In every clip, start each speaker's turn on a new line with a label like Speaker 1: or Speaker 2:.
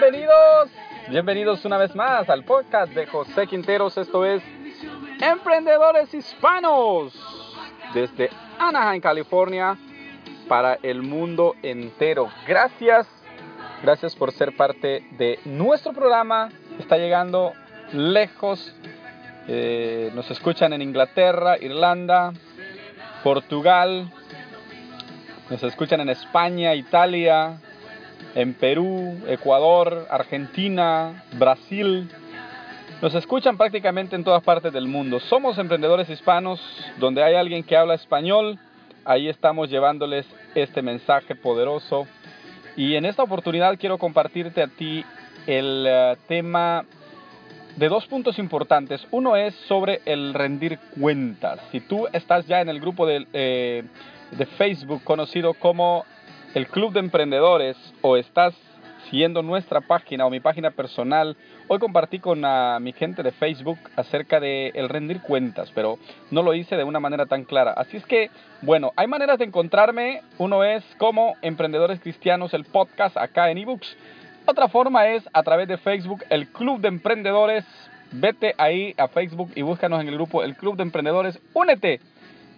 Speaker 1: Bienvenidos, bienvenidos una vez más al podcast de José Quinteros. Esto es Emprendedores Hispanos desde Anaheim, California, para el mundo entero. Gracias, gracias por ser parte de nuestro programa. Está llegando lejos. Eh, nos escuchan en Inglaterra, Irlanda, Portugal. Nos escuchan en España, Italia, en Perú, Ecuador, Argentina, Brasil. Nos escuchan prácticamente en todas partes del mundo. Somos emprendedores hispanos, donde hay alguien que habla español, ahí estamos llevándoles este mensaje poderoso. Y en esta oportunidad quiero compartirte a ti el eh, tema de dos puntos importantes. Uno es sobre el rendir cuentas. Si tú estás ya en el grupo de, eh, de Facebook conocido como el Club de Emprendedores o estás siguiendo nuestra página o mi página personal, hoy compartí con mi gente de Facebook acerca de el rendir cuentas, pero no lo hice de una manera tan clara. Así es que, bueno, hay maneras de encontrarme. Uno es como Emprendedores Cristianos, el podcast acá en ebooks. Otra forma es a través de Facebook, el Club de Emprendedores. Vete ahí a Facebook y búscanos en el grupo El Club de Emprendedores. Únete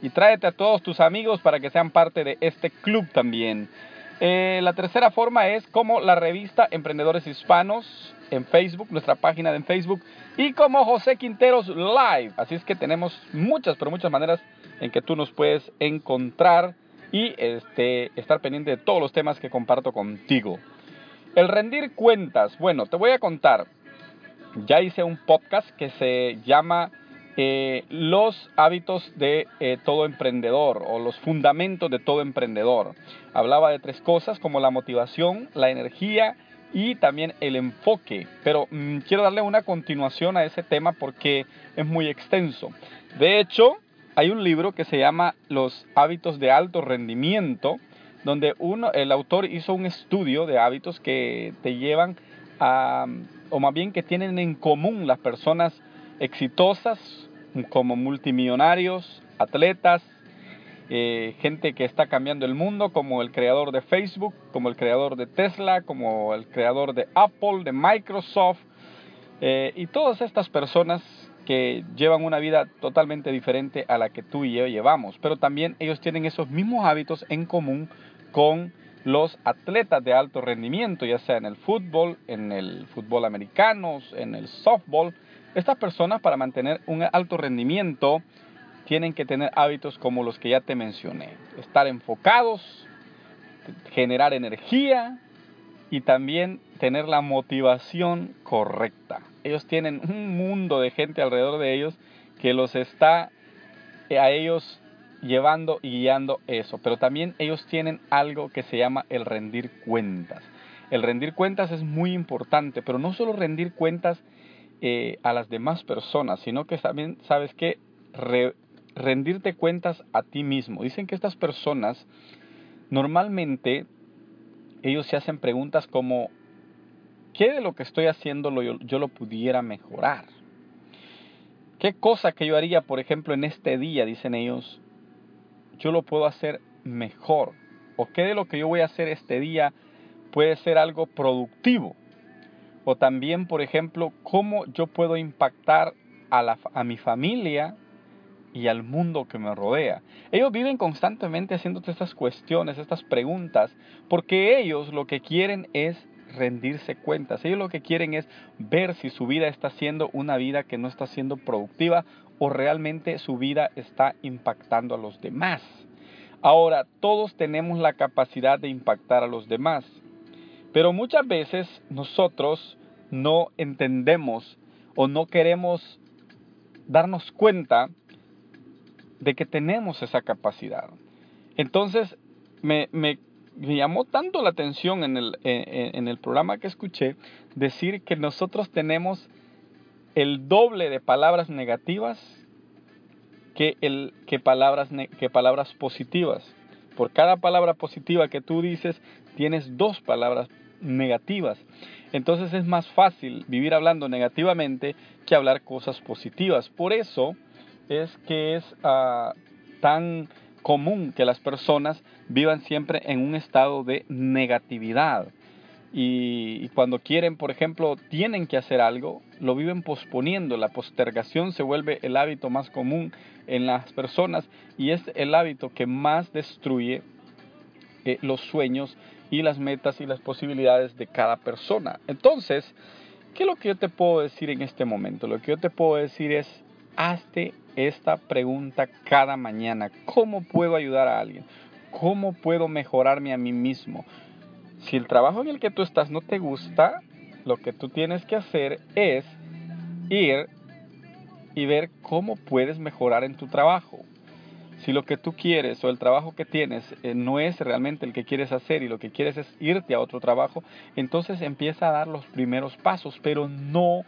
Speaker 1: y tráete a todos tus amigos para que sean parte de este club también. Eh, la tercera forma es como la revista Emprendedores Hispanos en Facebook, nuestra página de Facebook, y como José Quinteros Live. Así es que tenemos muchas, pero muchas maneras en que tú nos puedes encontrar y este, estar pendiente de todos los temas que comparto contigo. El rendir cuentas. Bueno, te voy a contar. Ya hice un podcast que se llama eh, los hábitos de eh, todo emprendedor o los fundamentos de todo emprendedor. Hablaba de tres cosas como la motivación, la energía y también el enfoque. Pero mm, quiero darle una continuación a ese tema porque es muy extenso. De hecho, hay un libro que se llama Los hábitos de alto rendimiento, donde uno, el autor hizo un estudio de hábitos que te llevan a, o más bien que tienen en común las personas exitosas como multimillonarios, atletas, eh, gente que está cambiando el mundo, como el creador de Facebook, como el creador de Tesla, como el creador de Apple, de Microsoft, eh, y todas estas personas que llevan una vida totalmente diferente a la que tú y yo llevamos, pero también ellos tienen esos mismos hábitos en común con los atletas de alto rendimiento, ya sea en el fútbol, en el fútbol americano, en el softball, estas personas para mantener un alto rendimiento tienen que tener hábitos como los que ya te mencioné. Estar enfocados, generar energía y también tener la motivación correcta. Ellos tienen un mundo de gente alrededor de ellos que los está eh, a ellos llevando y guiando eso. Pero también ellos tienen algo que se llama el rendir cuentas. El rendir cuentas es muy importante, pero no solo rendir cuentas eh, a las demás personas, sino que también, ¿sabes que rendirte cuentas a ti mismo. Dicen que estas personas normalmente ellos se hacen preguntas como, ¿qué de lo que estoy haciendo yo, yo lo pudiera mejorar? ¿Qué cosa que yo haría, por ejemplo, en este día, dicen ellos, yo lo puedo hacer mejor? ¿O qué de lo que yo voy a hacer este día puede ser algo productivo? O también, por ejemplo, cómo yo puedo impactar a, la, mi familia y al mundo que me rodea. Ellos viven constantemente haciéndote estas cuestiones, estas preguntas, porque ellos lo que quieren es rendirse cuentas. Ellos lo que quieren es ver si su vida está siendo una vida que no está siendo productiva o realmente su vida está impactando a los demás. Ahora, todos tenemos la capacidad de impactar a los demás, pero muchas veces nosotros no entendemos o no queremos darnos cuenta de que tenemos esa capacidad. Entonces, me, llamó tanto la atención en el, en el programa que escuché decir que nosotros tenemos el doble de palabras negativas que, palabras, que palabras positivas. Por cada palabra positiva que tú dices, tienes dos palabras negativas. Entonces es más fácil vivir hablando negativamente que hablar cosas positivas. Por eso es que es ah, tan común que las personas vivan siempre en un estado de negatividad. Y, cuando quieren, por ejemplo, tienen que hacer algo, lo viven posponiendo. La postergación se vuelve el hábito más común en las personas y es el hábito que más destruye eh, los sueños y las metas y las posibilidades de cada persona. Entonces, ¿qué es lo que yo te puedo decir en este momento? Lo que yo te puedo decir es, hazte esta pregunta cada mañana. ¿Cómo puedo ayudar a alguien? ¿Cómo puedo mejorarme a mí mismo? Si el trabajo en el que tú estás no te gusta, lo que tú tienes que hacer es ir y ver cómo puedes mejorar en tu trabajo. Si lo que tú quieres o el trabajo que tienes eh, no es realmente el que quieres hacer y lo que quieres es irte a otro trabajo, entonces empieza a dar los primeros pasos, pero no,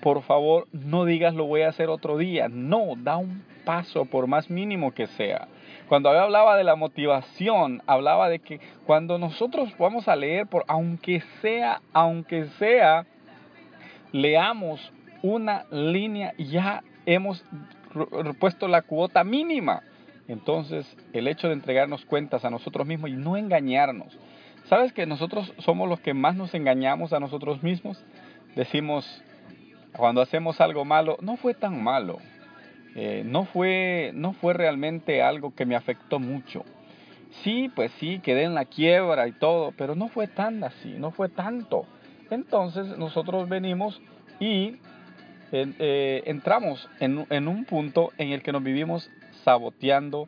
Speaker 1: por favor, no digas lo voy a hacer otro día. No, da un paso por más mínimo que sea. Cuando hablaba de la motivación, hablaba de que cuando nosotros vamos a leer, por aunque sea, aunque sea, leamos una línea, ya hemos puesto la cuota mínima. Entonces, el hecho de entregarnos cuentas a nosotros mismos y no engañarnos. ¿Sabes que nosotros somos los que más nos engañamos a nosotros mismos? Decimos, cuando hacemos algo malo, no fue tan malo. Eh, no, fue, no fue realmente algo que me afectó mucho. Sí, pues sí, quedé en la quiebra y todo, pero no fue tan así, no fue tanto. Entonces nosotros venimos y eh, entramos en, en un punto en el que nos vivimos saboteando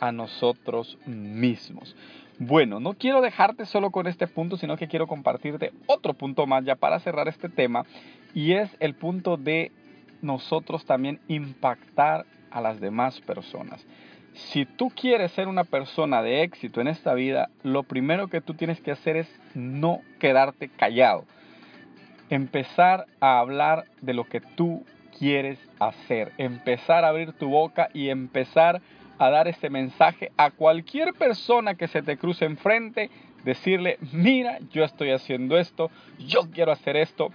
Speaker 1: a nosotros mismos. Bueno, no quiero dejarte solo con este punto, sino que quiero compartirte otro punto más ya para cerrar este tema, y es el punto de nosotros también impactar a las demás personas. Si tú quieres ser una persona de éxito en esta vida, lo primero que tú tienes que hacer es no quedarte callado. Empezar a hablar de lo que tú quieres hacer. Empezar a abrir tu boca y empezar a dar ese mensaje a cualquier persona que se te cruce enfrente. Decirle, mira, yo estoy haciendo esto, yo quiero hacer esto,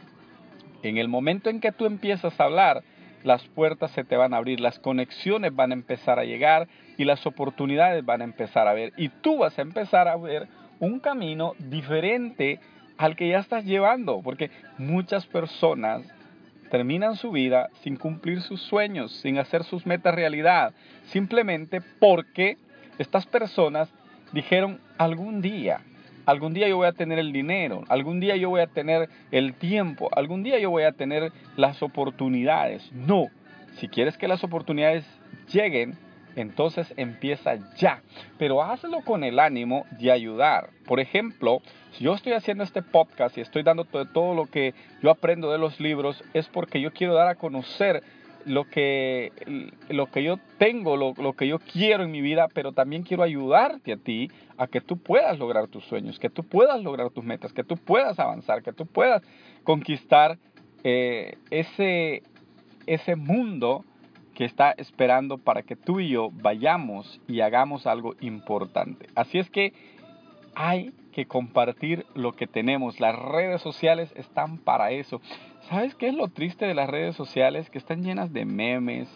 Speaker 1: en el momento en que tú empiezas a hablar, las puertas se te van a abrir, las conexiones van a empezar a llegar y las oportunidades van a empezar a ver. Y tú vas a empezar a ver un camino diferente al que ya estás llevando, porque muchas personas terminan su vida sin cumplir sus sueños, sin hacer sus metas realidad, simplemente porque estas personas dijeron algún día, algún día yo voy a tener el dinero, algún día yo voy a tener el tiempo, algún día yo voy a tener las oportunidades. No, si quieres que las oportunidades lleguen, entonces empieza ya, pero hazlo con el ánimo de ayudar. Por ejemplo, si yo estoy haciendo este podcast y estoy dando todo, todo lo que yo aprendo de los libros, es porque yo quiero dar a conocer lo que, lo que yo tengo, lo, lo, que yo quiero en mi vida, pero también quiero ayudarte a ti a que tú puedas lograr tus sueños, que tú puedas lograr tus metas, que tú puedas avanzar, que tú puedas conquistar eh, ese, ese mundo que está esperando para que tú y yo vayamos y hagamos algo importante. Así es que hay que compartir lo que tenemos. Las redes sociales están para eso. ¿Sabes qué es lo triste de las redes sociales? Que están llenas de memes,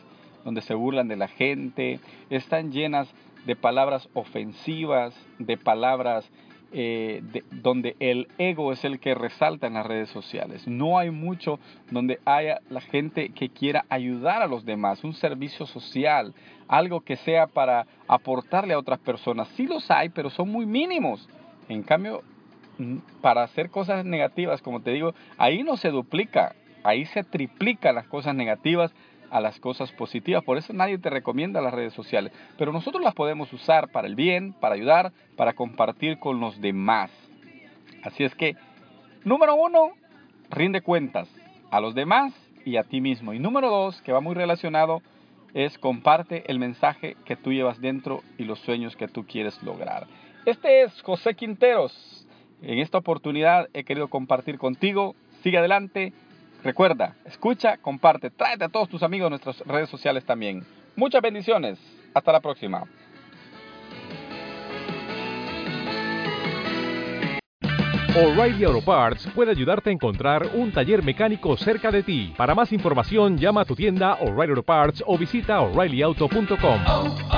Speaker 1: donde se burlan de la gente, están llenas de palabras ofensivas, de palabras eh, donde el ego es el que resalta en las redes sociales. No hay mucho donde haya la gente que quiera ayudar a los demás, un servicio social, algo que sea para aportarle a otras personas. Sí los hay, pero son muy mínimos. En cambio, para hacer cosas negativas, como te digo, ahí no se duplica, ahí se triplican las cosas negativas a las cosas positivas. Por eso nadie te recomienda las redes sociales. Pero nosotros las podemos usar para el bien, para ayudar, para compartir con los demás. Así es que, número uno, rinde cuentas a los demás y a ti mismo. Y número dos, que va muy relacionado, es comparte el mensaje que tú llevas dentro y los sueños que tú quieres lograr. Este es José Quinteros. En esta oportunidad he querido compartir contigo. Sigue adelante. Recuerda, escucha, comparte, tráete a todos tus amigos a nuestras redes sociales también. Muchas bendiciones. Hasta la próxima.
Speaker 2: O'Reilly Auto Parts puede ayudarte a encontrar un taller mecánico cerca de ti. Para más información, llama a tu tienda O'Reilly Auto Parts o visita oreillyauto.com.